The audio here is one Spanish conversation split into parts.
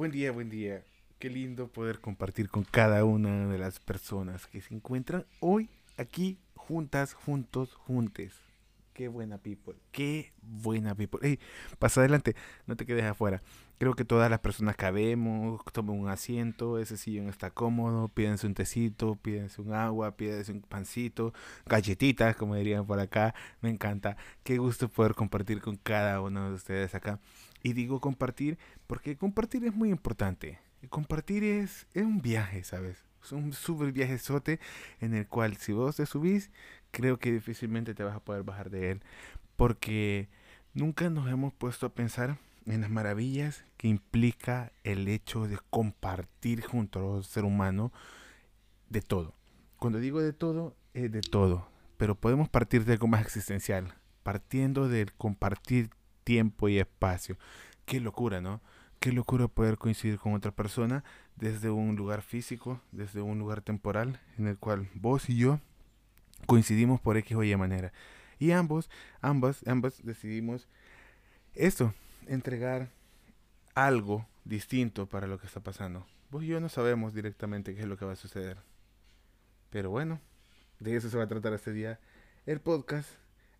Buen día, buen día. Qué lindo poder compartir con cada una de las personas que se encuentran hoy aquí juntas, juntos, juntes. Qué buena people. Qué buena people. Hey, pasa adelante, no te quedes afuera. Creo que todas las personas cabemos, tomen un asiento, ese sillón está cómodo, pídense un tecito, pídense un agua, pídense un pancito, galletitas, como dirían por acá. Me encanta. Qué gusto poder compartir con cada uno de ustedes acá. Y digo compartir porque compartir es muy importante. Compartir es, es un viaje, ¿sabes? Es un super viajezote en el cual si vos te subís, creo que difícilmente te vas a poder bajar de él. Porque nunca nos hemos puesto a pensar en las maravillas que implica el hecho de compartir junto al ser humano de todo. Cuando digo de todo, es de todo. Pero podemos partir de algo más existencial. Partiendo del compartir tiempo y espacio. Qué locura, ¿no? Qué locura poder coincidir con otra persona desde un lugar físico, desde un lugar temporal, en el cual vos y yo coincidimos por X o Y manera. Y ambos, ambas, ambas decidimos esto, entregar algo distinto para lo que está pasando. Vos y yo no sabemos directamente qué es lo que va a suceder. Pero bueno, de eso se va a tratar este día el podcast,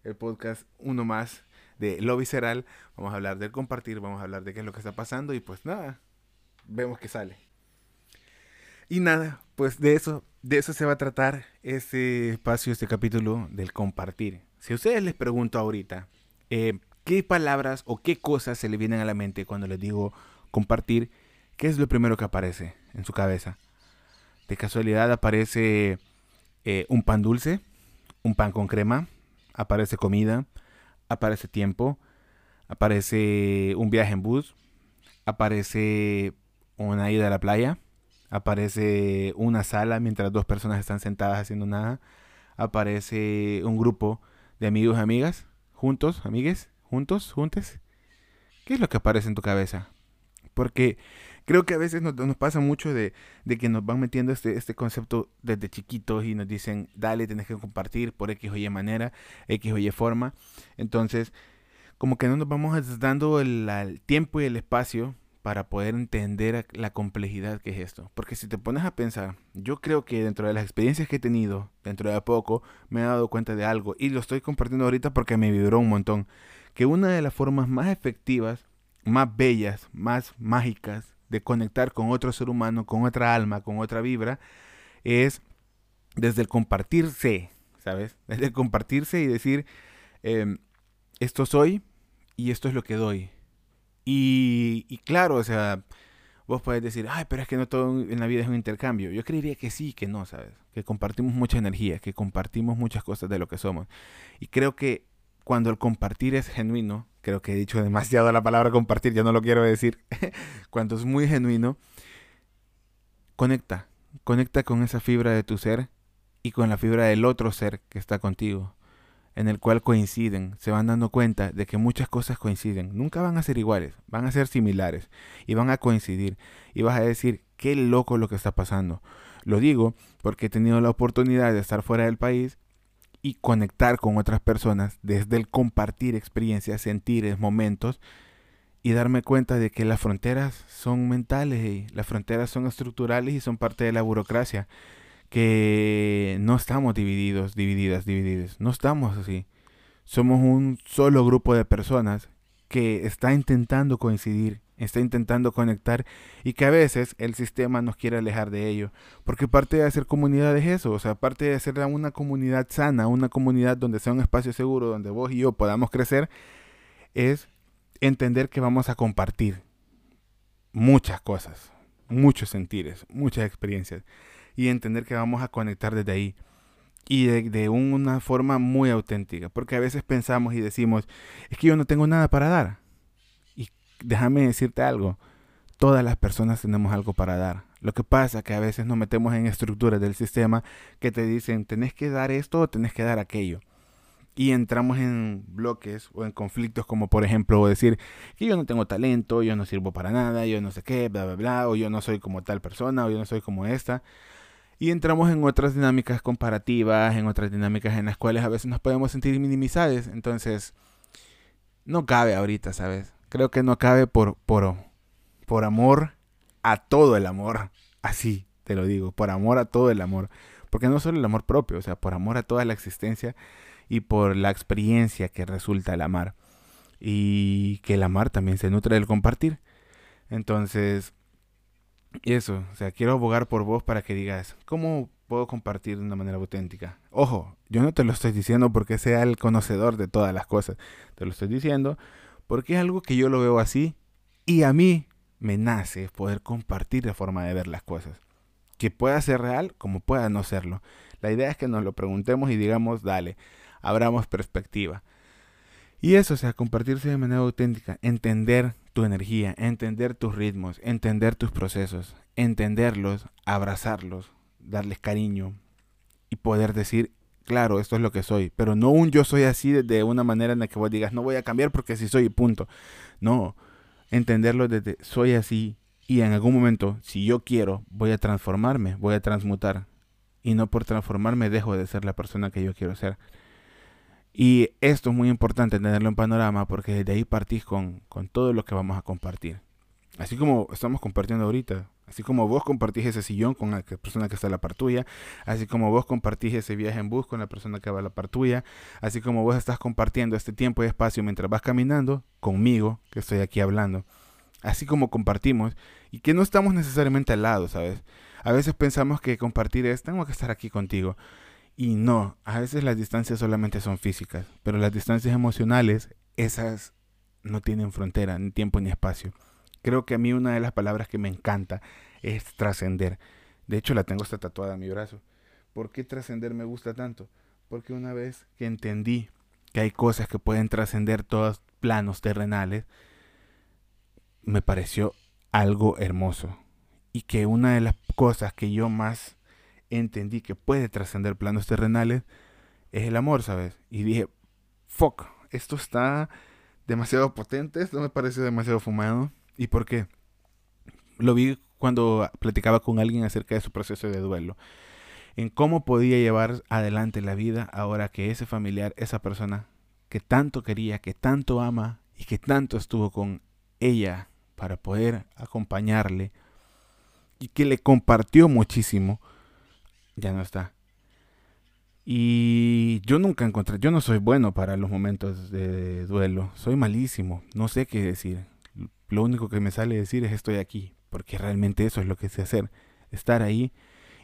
el podcast uno más de lo visceral, vamos a hablar del compartir, vamos a hablar de qué es lo que está pasando y pues nada, vemos que sale. Y nada, pues de eso, de eso se va a tratar este espacio, este capítulo del compartir. Si a ustedes les pregunto ahorita, eh, ¿qué palabras o qué cosas se le vienen a la mente cuando les digo compartir? ¿Qué es lo primero que aparece en su cabeza? De casualidad aparece eh, un pan dulce, un pan con crema, aparece comida, aparece tiempo, aparece un viaje en bus, aparece una ida a la playa, aparece una sala mientras dos personas están sentadas haciendo nada, aparece un grupo de amigos y amigas, juntos, amigues, juntos, juntes. ¿Qué es lo que aparece en tu cabeza? Porque creo que a veces nos, pasa mucho de, de, que nos van metiendo este, este concepto desde chiquitos y nos dicen, dale, tenés que compartir por X o Y manera, X o Y forma. Entonces, como que no nos vamos dando el, el tiempo y el espacio para poder entender la complejidad que es esto. Porque si te pones a pensar, yo creo que dentro de las experiencias que he tenido, dentro de poco, me he dado cuenta de algo y lo estoy compartiendo ahorita porque me vibró un montón. Que una de las formas más efectivas, más bellas, más mágicas de conectar con otro ser humano, con otra alma, con otra vibra, es desde el compartirse, ¿sabes? Desde el compartirse y decir, em, esto soy y esto es lo que doy. Y, y, claro, o sea, vos podés decir, ay, pero es que no todo en la vida es un intercambio. Yo creería que sí, que no, ¿sabes? Que compartimos mucha energía, que compartimos muchas cosas de lo que somos. Y creo que cuando el compartir es genuino, creo que he dicho demasiado la palabra compartir, ya no lo quiero decir, cuando es muy genuino, conecta, conecta con esa fibra de tu ser y con la fibra del otro ser que está contigo, en el cual coinciden, se van dando cuenta de que muchas cosas coinciden, nunca van a ser iguales, van a ser similares y van a coincidir. Y vas a decir, qué loco lo que está pasando. Lo digo porque he tenido la oportunidad de estar fuera del país y conectar con otras personas desde el compartir experiencias, sentires, momentos y darme cuenta de que las fronteras son mentales y las fronteras son estructurales y son parte de la burocracia, que no estamos divididos, divididas, divididas, no estamos así. Somos un solo grupo de personas que está intentando coincidir está intentando conectar y que a veces el sistema nos quiere alejar de ello. Porque parte de hacer comunidad es eso, o sea, parte de hacer una comunidad sana, una comunidad donde sea un espacio seguro, donde vos y yo podamos crecer, es entender que vamos a compartir muchas cosas, muchos sentires, muchas experiencias y entender que vamos a conectar desde ahí y de, de, una forma muy auténtica, porque a veces pensamos y decimos, es que yo no tengo nada para dar déjame decirte algo, todas las personas tenemos algo para dar. Lo que pasa es que a veces nos metemos en estructuras del sistema que te dicen, tenés que dar esto o tenés que dar aquello. Y entramos en bloques o en conflictos como por ejemplo decir que yo no tengo talento, yo no sirvo para nada, yo no sé qué, bla, bla, bla, o yo no soy como tal persona, o yo no soy como esta. Y entramos en otras dinámicas comparativas, en otras dinámicas en las cuales a veces nos podemos sentir minimizados. Entonces, no cabe ahorita, ¿sabes? Creo que no cabe por, por, por amor a todo el amor. Así te lo digo, por amor a todo el amor. Porque no solo el amor propio, o sea, por amor a toda la existencia y por la experiencia que resulta el amar. Y que el amar también se nutre del compartir. Entonces, eso, o sea, quiero abogar por vos para que digas, ¿cómo puedo compartir de una manera auténtica? Ojo, yo no te lo estoy diciendo porque sea el conocedor de todas las cosas. Te lo estoy diciendo porque es algo que yo lo veo así y a mí me nace poder compartir la forma de ver las cosas. Que pueda ser real como pueda no serlo. La idea es que nos lo preguntemos y digamos, dale, abramos perspectiva. Y eso, o sea, compartirse de manera auténtica, entender tu energía, entender tus ritmos, entender tus procesos, entenderlos, abrazarlos, darles cariño y poder decir, claro, esto es lo que soy, pero no un yo soy así de una manera en la que vos digas, no voy a cambiar porque así soy, punto. No, entenderlo desde soy así y en algún momento, si yo quiero, voy a transformarme, voy a transmutar. Y no por transformarme dejo de ser la persona que yo quiero ser. Y esto es muy importante tenerlo en panorama porque desde ahí partís con, con todo lo que vamos a compartir. Así como estamos compartiendo ahorita, así como vos compartís ese sillón con la persona que está a la par tuya, así como vos compartís ese viaje en bus con la persona que va a la par tuya, así como vos estás compartiendo este tiempo y espacio mientras vas caminando conmigo, que estoy aquí hablando, así como compartimos y que no estamos necesariamente al lado, ¿sabes? A veces pensamos que compartir es, tengo que estar aquí contigo. Y no, a veces las distancias solamente son físicas, pero las distancias emocionales, esas no tienen frontera, ni tiempo ni espacio. Creo que a mí una de las palabras que me encanta es trascender. De hecho, la tengo esta tatuada en mi brazo. ¿Por qué trascender me gusta tanto? Porque una vez que entendí que hay cosas que pueden trascender todos planos terrenales, me pareció algo hermoso. Y que una de las cosas que yo más entendí que puede trascender planos terrenales es el amor, ¿sabes? Y dije, fuck, esto está demasiado potente, esto me parece demasiado fumado. ¿Y por qué? Lo vi cuando platicaba con alguien acerca de su proceso de duelo. En cómo podía llevar adelante la vida ahora que ese familiar, esa persona que tanto quería, que tanto ama y que tanto estuvo con ella para poder acompañarle y que le compartió muchísimo, ya no está. Y yo nunca encontré, yo no soy bueno para los momentos de duelo, soy malísimo, no sé qué decir lo único que me sale decir es estoy aquí, porque realmente eso es lo que sé hacer, estar ahí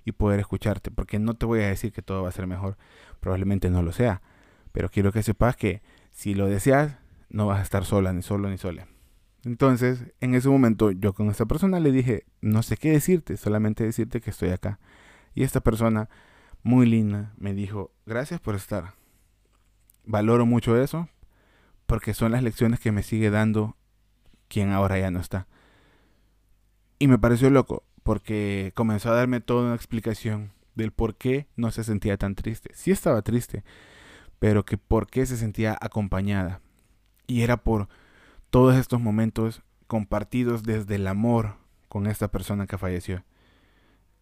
y poder escucharte, porque no te voy a decir que todo va a ser mejor, probablemente no lo sea, pero quiero que sepas que si lo deseas, no vas a estar sola, ni solo, ni sola. Entonces, en ese momento, yo con esta persona le dije, no sé qué decirte, solamente decirte que estoy acá. Y esta persona, muy linda, me dijo, gracias por estar. Valoro mucho eso, porque son las lecciones que me sigue dando quien ahora ya no está. Y me pareció loco, porque comenzó a darme toda una explicación del por qué no se sentía tan triste. Sí estaba triste, pero que por qué se sentía acompañada. Y era por todos estos momentos compartidos desde el amor con esta persona que falleció.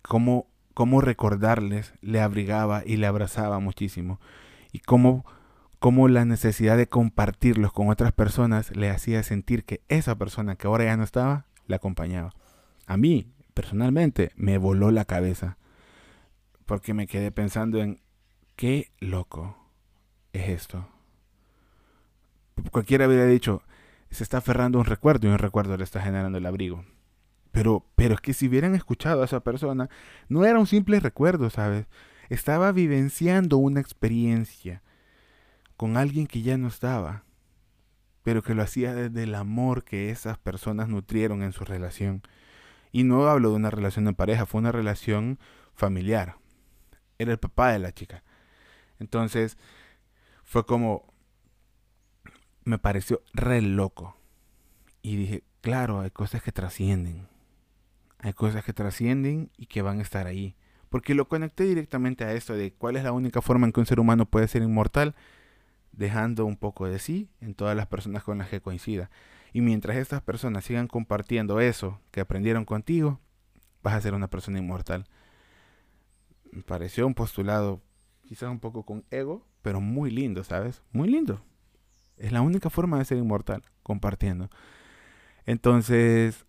Cómo, cómo recordarles le abrigaba y le abrazaba muchísimo. Y cómo cómo la necesidad de compartirlos con otras personas le hacía sentir que esa persona que ahora ya no estaba, la acompañaba. A mí, personalmente, me voló la cabeza, porque me quedé pensando en qué loco es esto. Cualquiera habría dicho, se está aferrando un recuerdo y un recuerdo le está generando el abrigo. Pero, pero es que si hubieran escuchado a esa persona, no era un simple recuerdo, ¿sabes? Estaba vivenciando una experiencia con alguien que ya no estaba, pero que lo hacía desde el amor que esas personas nutrieron en su relación. Y no hablo de una relación de pareja, fue una relación familiar. Era el papá de la chica. Entonces, fue como, me pareció re loco. Y dije, claro, hay cosas que trascienden. Hay cosas que trascienden y que van a estar ahí. Porque lo conecté directamente a esto de cuál es la única forma en que un ser humano puede ser inmortal dejando un poco de sí en todas las personas con las que coincida. Y mientras estas personas sigan compartiendo eso que aprendieron contigo, vas a ser una persona inmortal. Me pareció un postulado quizás un poco con ego, pero muy lindo, ¿sabes? Muy lindo. Es la única forma de ser inmortal, compartiendo. Entonces,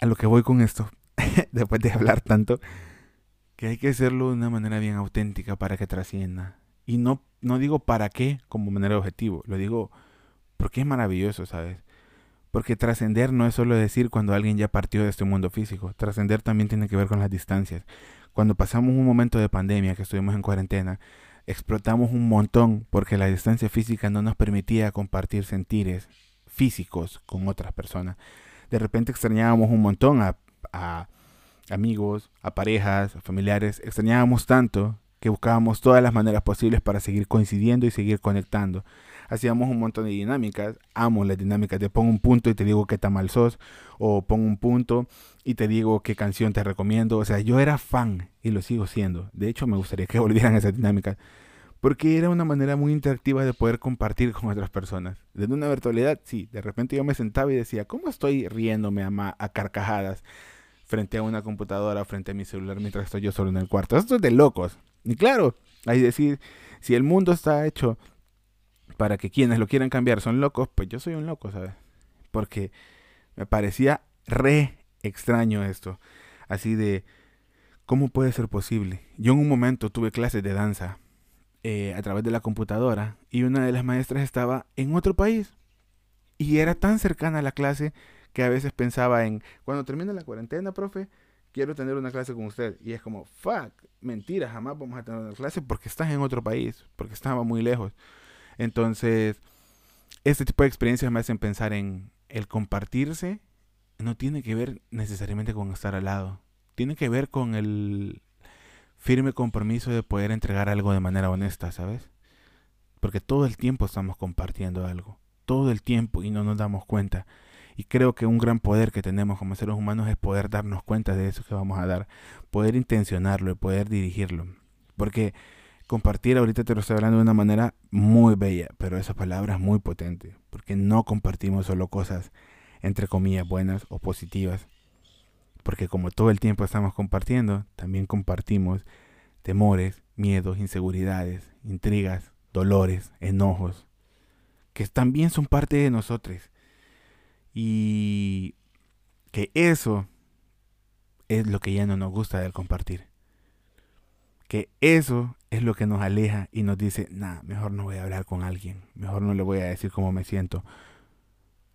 a lo que voy con esto, después de hablar tanto, que hay que hacerlo de una manera bien auténtica para que trascienda. Y no, no digo para qué como manera de objetivo, lo digo porque es maravilloso, ¿sabes? Porque trascender no es solo decir cuando alguien ya partió de este mundo físico, trascender también tiene que ver con las distancias. Cuando pasamos un momento de pandemia, que estuvimos en cuarentena, explotamos un montón porque la distancia física no nos permitía compartir sentires físicos con otras personas. De repente extrañábamos un montón a, a amigos, a parejas, a familiares, extrañábamos tanto que buscábamos todas las maneras posibles para seguir coincidiendo y seguir conectando. Hacíamos un montón de dinámicas, amo las dinámicas, te pongo un punto y te digo qué tan mal sos, o pongo un punto y te digo qué canción te recomiendo. O sea, yo era fan y lo sigo siendo. De hecho, me gustaría que volvieran esas dinámicas, porque era una manera muy interactiva de poder compartir con otras personas. Desde una virtualidad, sí, de repente yo me sentaba y decía, ¿cómo estoy riéndome a, a carcajadas? frente a una computadora, frente a mi celular mientras estoy yo solo en el cuarto. Esto es de locos. Y claro, hay decir, si el mundo está hecho para que quienes lo quieran cambiar son locos, pues yo soy un loco, ¿sabes? Porque me parecía re extraño esto. Así de, ¿cómo puede ser posible? Yo en un momento tuve clases de danza eh, a través de la computadora y una de las maestras estaba en otro país. Y era tan cercana a la clase que a veces pensaba en, cuando termine la cuarentena, profe, quiero tener una clase con usted. Y es como, fuck, mentira, jamás vamos a tener una clase porque estás en otro país, porque estaba muy lejos. Entonces, este tipo de experiencias me hacen pensar en el compartirse, no tiene que ver necesariamente con estar al lado, tiene que ver con el firme compromiso de poder entregar algo de manera honesta, ¿sabes? Porque todo el tiempo estamos compartiendo algo, todo el tiempo y no nos damos cuenta. Y creo que un gran poder que tenemos como seres humanos es poder darnos cuenta de eso que vamos a dar, poder intencionarlo y poder dirigirlo. Porque compartir ahorita te lo estoy hablando de una manera muy bella, pero esa palabra es muy potente, porque no compartimos solo cosas entre comillas buenas o positivas, porque como todo el tiempo estamos compartiendo, también compartimos temores, miedos, inseguridades, intrigas, dolores, enojos, que también son parte de nosotros y que eso es lo que ya no nos gusta del compartir. Que eso es lo que nos aleja y nos dice, nah, mejor no voy a hablar con alguien, mejor no le voy a decir cómo me siento.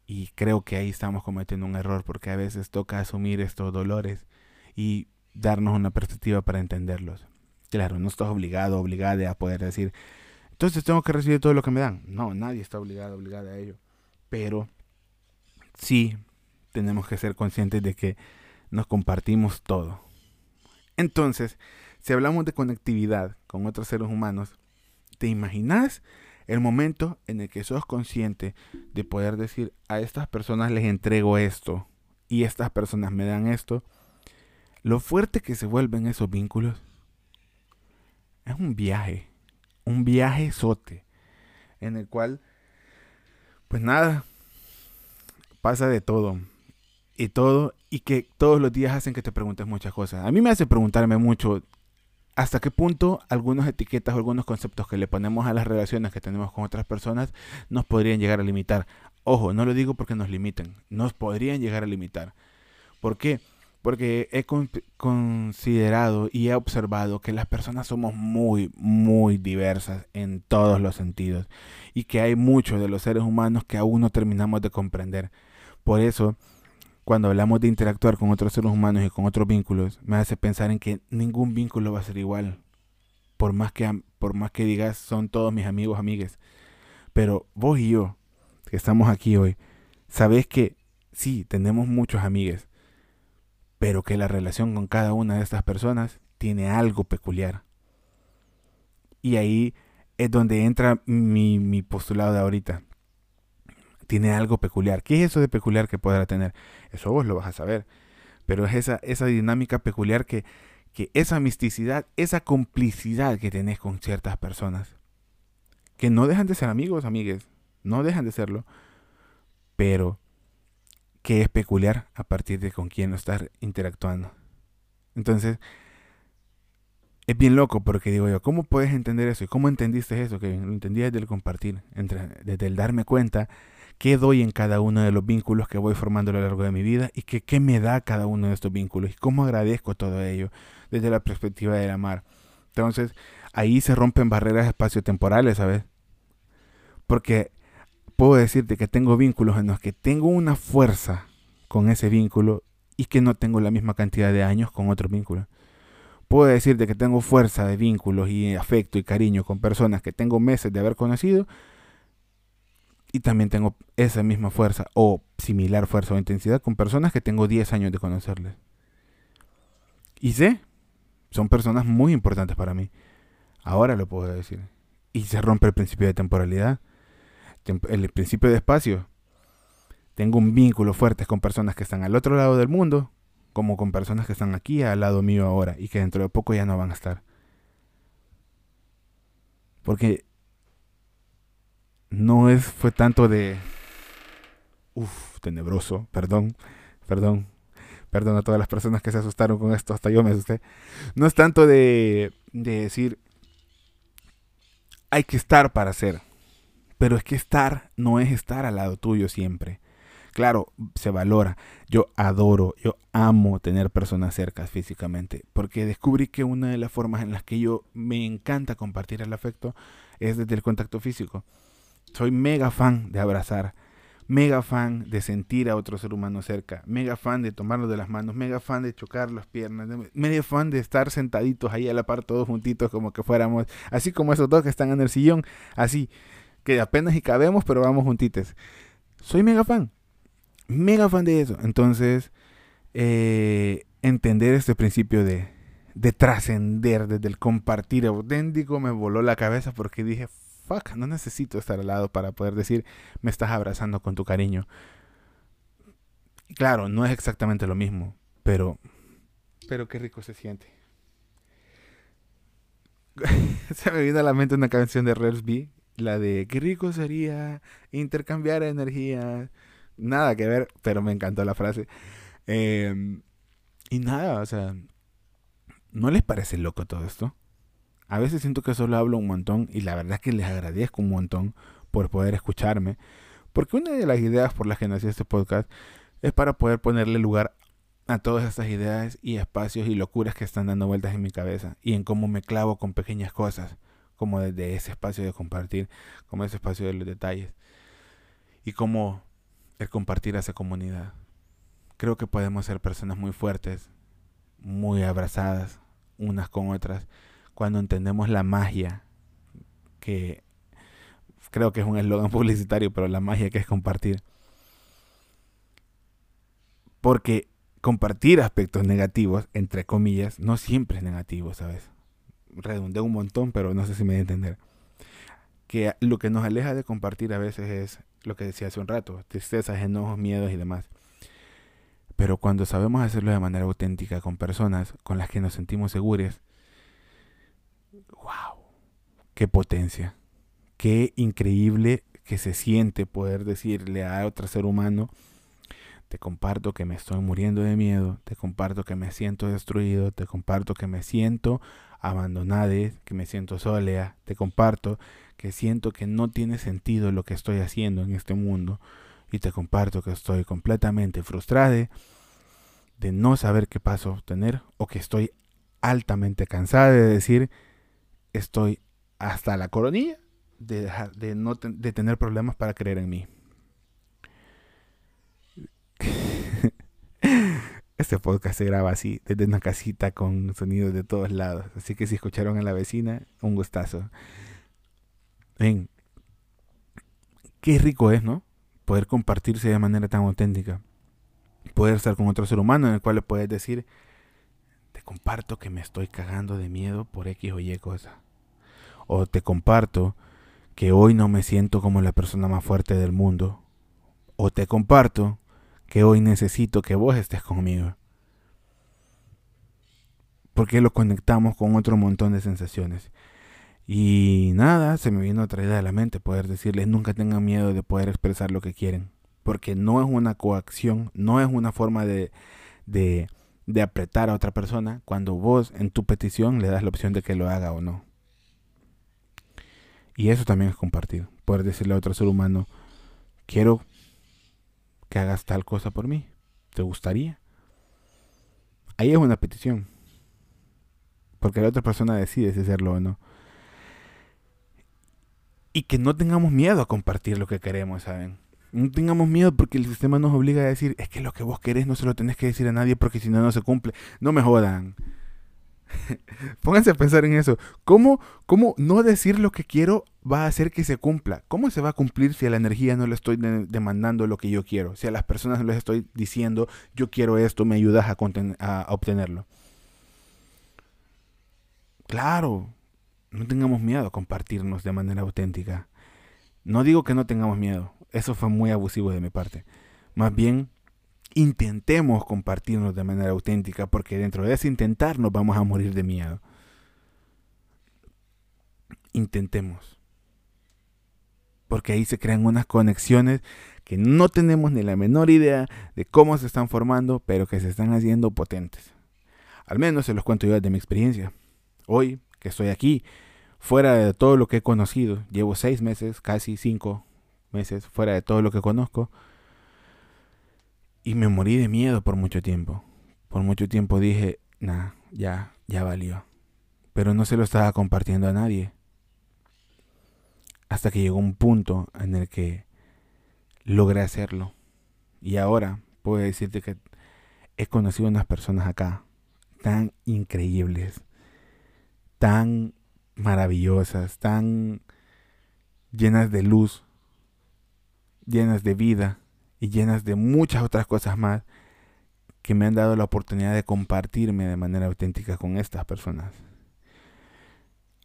Y creo que ahí estamos cometiendo un error porque a veces toca asumir estos dolores y darnos una perspectiva para entenderlos. Claro, no estás obligado, obligada a poder decir, entonces tengo que recibir todo lo que me dan. No, nadie está obligado, obligada a ello. Pero sí tenemos que ser conscientes de que nos compartimos todo. Entonces, si hablamos de conectividad con otros seres humanos, ¿te imaginas el momento en el que sos consciente de poder decir a estas personas les entrego esto y estas personas me dan esto? Lo fuerte que se vuelven esos vínculos es un viaje, un viaje sote, en el cual, pues nada, pasa de todo. Y todo, y que todos los días hacen que te preguntes muchas cosas. A mí me hace preguntarme mucho hasta qué punto algunas etiquetas o algunos conceptos que le ponemos a las relaciones que tenemos con otras personas nos podrían llegar a limitar. Ojo, no lo digo porque nos limiten, nos podrían llegar a limitar. ¿Por qué? Porque he considerado y he observado que las personas somos muy, muy diversas en todos los sentidos y que hay muchos de los seres humanos que aún no terminamos de comprender. Por eso, cuando hablamos de interactuar con otros seres humanos y con otros vínculos, me hace pensar en que ningún vínculo va a ser igual. Por más que, por más que digas, son todos mis amigos, amigues. Pero vos y yo, que estamos aquí hoy, sabés que sí, tenemos muchos amigues, pero que la relación con cada una de estas personas tiene algo peculiar. Y ahí es donde entra mi, mi postulado de ahorita tiene algo peculiar. ¿Qué es eso de peculiar que podrá tener? Eso vos lo vas a saber. Pero es esa, esa dinámica peculiar que, que esa misticidad, esa complicidad que tenés con ciertas personas, que no dejan de ser amigos, amigues, no dejan de serlo, pero que es peculiar a partir de con quién no estar interactuando. Entonces, es bien loco porque digo yo, ¿cómo puedes entender eso? ¿Y cómo entendiste eso? Que lo entendí desde el compartir, entre, desde el darme cuenta qué doy en cada uno de los vínculos que voy formando a lo largo de mi vida y qué me da cada uno de estos vínculos y cómo agradezco todo ello desde la perspectiva del amar. Entonces, ahí se rompen barreras espaciotemporales, ¿sabes? Porque puedo decirte que tengo vínculos en los que tengo una fuerza con ese vínculo y que no tengo la misma cantidad de años con otro vínculo. Puedo decirte que tengo fuerza de vínculos y afecto y cariño con personas que tengo meses de haber conocido y también tengo esa misma fuerza o similar fuerza o intensidad con personas que tengo 10 años de conocerles. Y sé, son personas muy importantes para mí. Ahora lo puedo decir. Y se rompe el principio de temporalidad, el principio de espacio. Tengo un vínculo fuerte con personas que están al otro lado del mundo, como con personas que están aquí al lado mío ahora y que dentro de poco ya no van a estar. Porque no es, fue tanto de... Uf, tenebroso, perdón, perdón, perdón a todas las personas que se asustaron con esto, hasta yo me asusté. No es tanto de, de decir, hay que estar para ser, pero es que estar no es estar al lado tuyo siempre. Claro, se valora. Yo adoro, yo amo tener personas cercas físicamente, porque descubrí que una de las formas en las que yo me encanta compartir el afecto es desde el contacto físico. Soy mega fan de abrazar, mega fan de sentir a otro ser humano cerca, mega fan de tomarlo de las manos, mega fan de chocar las piernas, mega fan de estar sentaditos ahí a la par todos juntitos como que fuéramos, así como esos dos que están en el sillón, así, que apenas y cabemos pero vamos juntitos. Soy mega fan mega fan de eso. Entonces, eh, entender este principio de, de trascender desde el compartir auténtico me voló la cabeza porque dije, fuck, no necesito estar al lado para poder decir, me estás abrazando con tu cariño. claro, no es exactamente lo mismo, pero, pero qué rico se siente. se me vino a la mente una canción de B, la de qué rico sería intercambiar energía nada que ver, pero me encantó la frase. Em, y nada, o sea, ¿no les parece loco todo esto? A veces siento que solo hablo un montón y la verdad es que les agradezco un montón por poder escucharme, porque una de las ideas por las que nací este podcast es para poder ponerle lugar a todas estas ideas y espacios y locuras que están dando vueltas en mi cabeza y en cómo me clavo con pequeñas cosas, como desde ese espacio de compartir, como ese espacio de los detalles y cómo el compartir esa comunidad. Creo que podemos ser personas muy fuertes, muy abrazadas unas con otras, cuando entendemos la magia que creo que es un eslogan publicitario, pero la magia que es compartir. Porque compartir aspectos negativos, entre comillas, no siempre es negativo, ¿sabes? Redundé un montón, pero no sé si me voy a entender. Que lo que nos aleja de compartir a veces es lo que decía hace un rato, tristezas, enojos, miedos y demás. Pero cuando sabemos hacerlo de manera auténtica con personas con las que nos sentimos seguros, qué potencia, qué increíble que se siente poder decirle a otro ser humano, te comparto que me estoy muriendo de miedo, te comparto que me siento destruido, te comparto que me siento abandonado, que me siento sola, te comparto que siento que no tiene sentido lo que estoy haciendo en este mundo y te comparto que estoy completamente frustrada de no saber qué paso obtener o que estoy altamente cansada de decir estoy hasta la coronilla de, dejar, de, no de tener problemas para creer en mí. Este podcast se graba así, desde una casita con sonidos de todos lados. Así que si escucharon a la vecina, un gustazo. Ven, qué rico es, ¿no? Poder compartirse de manera tan auténtica. Poder estar con otro ser humano en el cual le puedes decir, te comparto que me estoy cagando de miedo por X o Y cosa. O te comparto que hoy no me siento como la persona más fuerte del mundo. O te comparto que hoy necesito que vos estés conmigo. Porque lo conectamos con otro montón de sensaciones. Y nada, se me vino otra idea a la mente, poder decirles nunca tengan miedo de poder expresar lo que quieren, porque no es una coacción, no es una forma de, de apretar a otra persona cuando vos en tu petición le das la opción de que lo haga o no. Y eso también es compartir, poder decirle a otro ser humano, quiero que hagas tal cosa por mí. ¿Te gustaría? Ahí es una petición. Porque la otra persona decide si hacerlo o no. Y que no tengamos miedo a compartir lo que queremos, ¿saben? No tengamos miedo porque el sistema nos obliga a decir, es que lo que vos querés no se lo tenés que decir a nadie porque si no, no se cumple. No me jodan. Pónganse a pensar en eso. ¿Cómo, ¿Cómo no decir lo que quiero va a hacer que se cumpla? ¿Cómo se va a cumplir si a la energía no le estoy demandando lo que yo quiero? Si a las personas no les estoy diciendo, yo quiero esto, me ayudas a, a obtenerlo. Claro, no tengamos miedo a compartirnos de manera auténtica. No digo que no tengamos miedo, eso fue muy abusivo de mi parte. Más bien, intentemos compartirnos de manera auténtica, porque dentro de ese intentar nos vamos a morir de miedo. Intentemos. Porque ahí se crean unas conexiones que no tenemos ni la menor idea de cómo se están formando, pero que se están haciendo potentes. Al menos se los cuento yo desde mi experiencia. Hoy que estoy aquí, fuera de todo lo que he conocido, llevo seis meses, casi cinco meses, fuera de todo lo que conozco, y me morí de miedo por mucho tiempo. Por mucho tiempo dije, nah, ya, ya valió. Pero no se lo estaba compartiendo a nadie. Hasta que llegó un punto en el que logré hacerlo. Y ahora puedo decirte que he conocido unas personas acá tan increíbles, tan maravillosas, tan llenas de luz, llenas de vida, y llenas de muchas otras cosas más que me han dado la oportunidad de compartirme de manera auténtica con estas personas.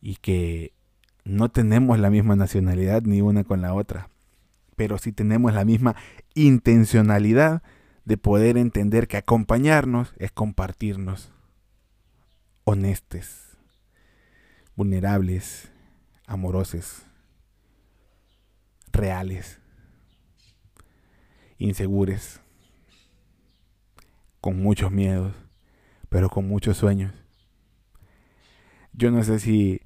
Y que no tenemos la misma nacionalidad ni una con la otra, pero sí tenemos la misma intencionalidad de poder entender que acompañarnos es compartirnos honestes, vulnerables, amorosos, reales insegures, con muchos miedos, pero con muchos sueños. Yo no sé si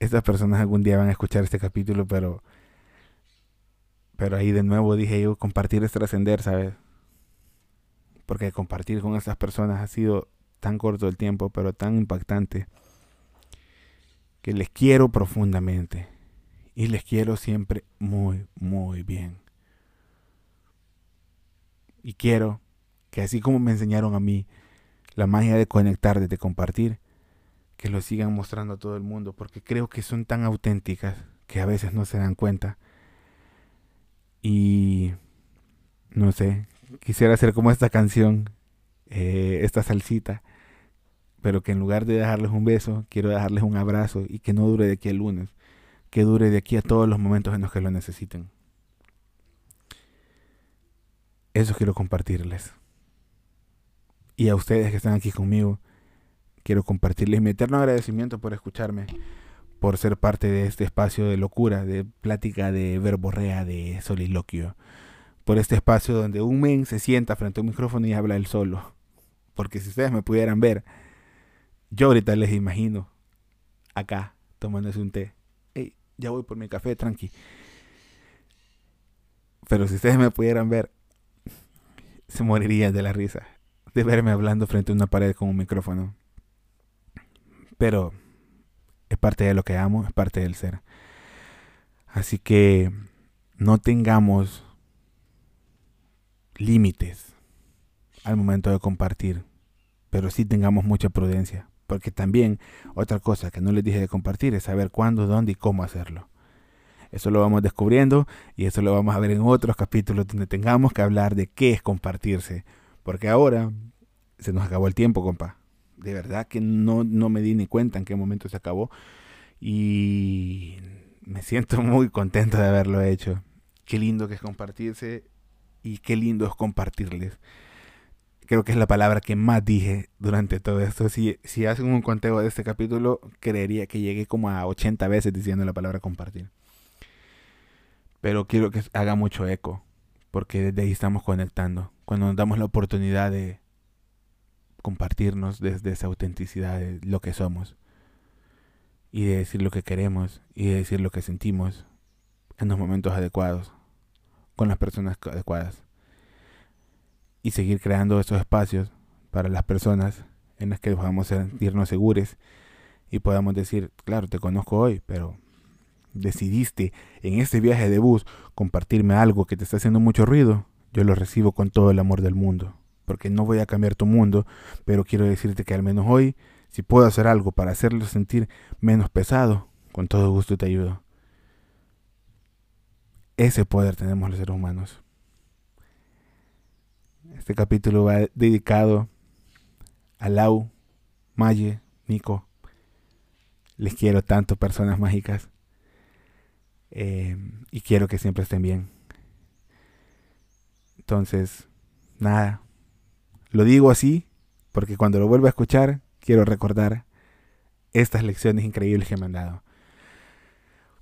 estas personas algún día van a escuchar este capítulo, pero pero ahí de nuevo dije yo, compartir es trascender, ¿sabes? Porque compartir con estas personas ha sido tan corto el tiempo, pero tan impactante, que les quiero profundamente. Y les quiero siempre muy, muy bien. Y quiero que así como me enseñaron a mí la magia de conectar, de compartir, que lo sigan mostrando a todo el mundo, porque creo que son tan auténticas que a veces no se dan cuenta. Y no sé, quisiera hacer como esta canción, eh, esta salsita, pero que en lugar de dejarles un beso, quiero dejarles un abrazo y que no dure de aquí al lunes, que dure de aquí a todos los momentos en los que lo necesiten. Eso quiero compartirles. Y a ustedes que están aquí conmigo, quiero compartirles mi eterno agradecimiento por escucharme, por ser parte de este espacio de locura, de plática, de verborrea, de soliloquio, por este espacio donde un men se sienta frente a un micrófono y habla él solo. Porque si ustedes me pudieran ver, yo ahorita les imagino acá tomándose un té. Hey, ya voy por mi café, tranqui. Pero si ustedes me pudieran ver, se moriría de la risa de verme hablando frente a una pared con un micrófono. Pero es parte de lo que amo, es parte del ser. Así que no tengamos límites al momento de compartir, pero sí tengamos mucha prudencia, porque también otra cosa que no les dije de compartir es saber cuándo, dónde y cómo hacerlo. Eso lo vamos descubriendo y eso lo vamos a ver en otros capítulos donde tengamos que hablar de qué es compartirse. Porque ahora se nos acabó el tiempo, compa. De verdad que no, no me di ni cuenta en qué momento se acabó. Y me siento muy contento de haberlo hecho. Qué lindo que es compartirse y qué lindo es compartirles. Creo que es la palabra que más dije durante todo esto. Si, si hacen un conteo de este capítulo, creería que llegué como a 80 veces diciendo la palabra compartir pero quiero que haga mucho eco, porque desde ahí estamos conectando. Cuando nos damos la oportunidad de compartirnos desde esa autenticidad de lo que somos, y de decir lo que queremos, y de decir lo que sentimos en los momentos adecuados, con las personas adecuadas. Y seguir creando esos espacios para las personas en las que podamos sentirnos seguros y podamos decir, claro, te conozco hoy, pero decidiste en este viaje de bus compartirme algo que te está haciendo mucho ruido, yo lo recibo con todo el amor del mundo, porque no voy a cambiar tu mundo, pero quiero decirte que al menos hoy, si puedo hacer algo para hacerlo sentir menos pesado, con todo gusto te ayudo. Ese poder tenemos los seres humanos. Este capítulo va dedicado a Lau, Maye, Nico. Les quiero tanto, personas mágicas. Eh, y quiero que siempre estén bien. Entonces, nada. Lo digo así porque cuando lo vuelva a escuchar, quiero recordar estas lecciones increíbles que me han dado.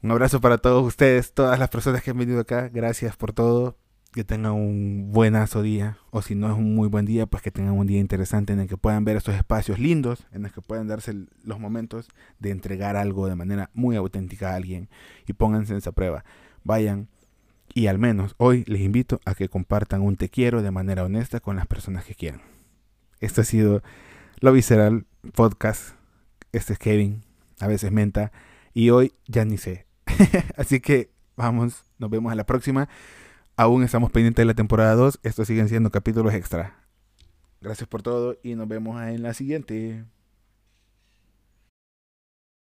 Un abrazo para todos ustedes, todas las personas que han venido acá. Gracias por todo. Que tengan un buenazo día. O si no es un muy buen día, pues que tengan un día interesante en el que puedan ver estos espacios lindos, en el que puedan darse los momentos de entregar algo de manera muy auténtica a alguien. Y pónganse en esa prueba. Vayan. Y al menos hoy les invito a que compartan un te quiero de manera honesta con las personas que quieran. Esto ha sido Lo Visceral Podcast. Este es Kevin, a veces Menta. Y hoy ya ni sé. Así que vamos, nos vemos a la próxima. Aún estamos pendientes de la temporada 2. Estos siguen siendo capítulos extra. Gracias por todo y nos vemos en la siguiente.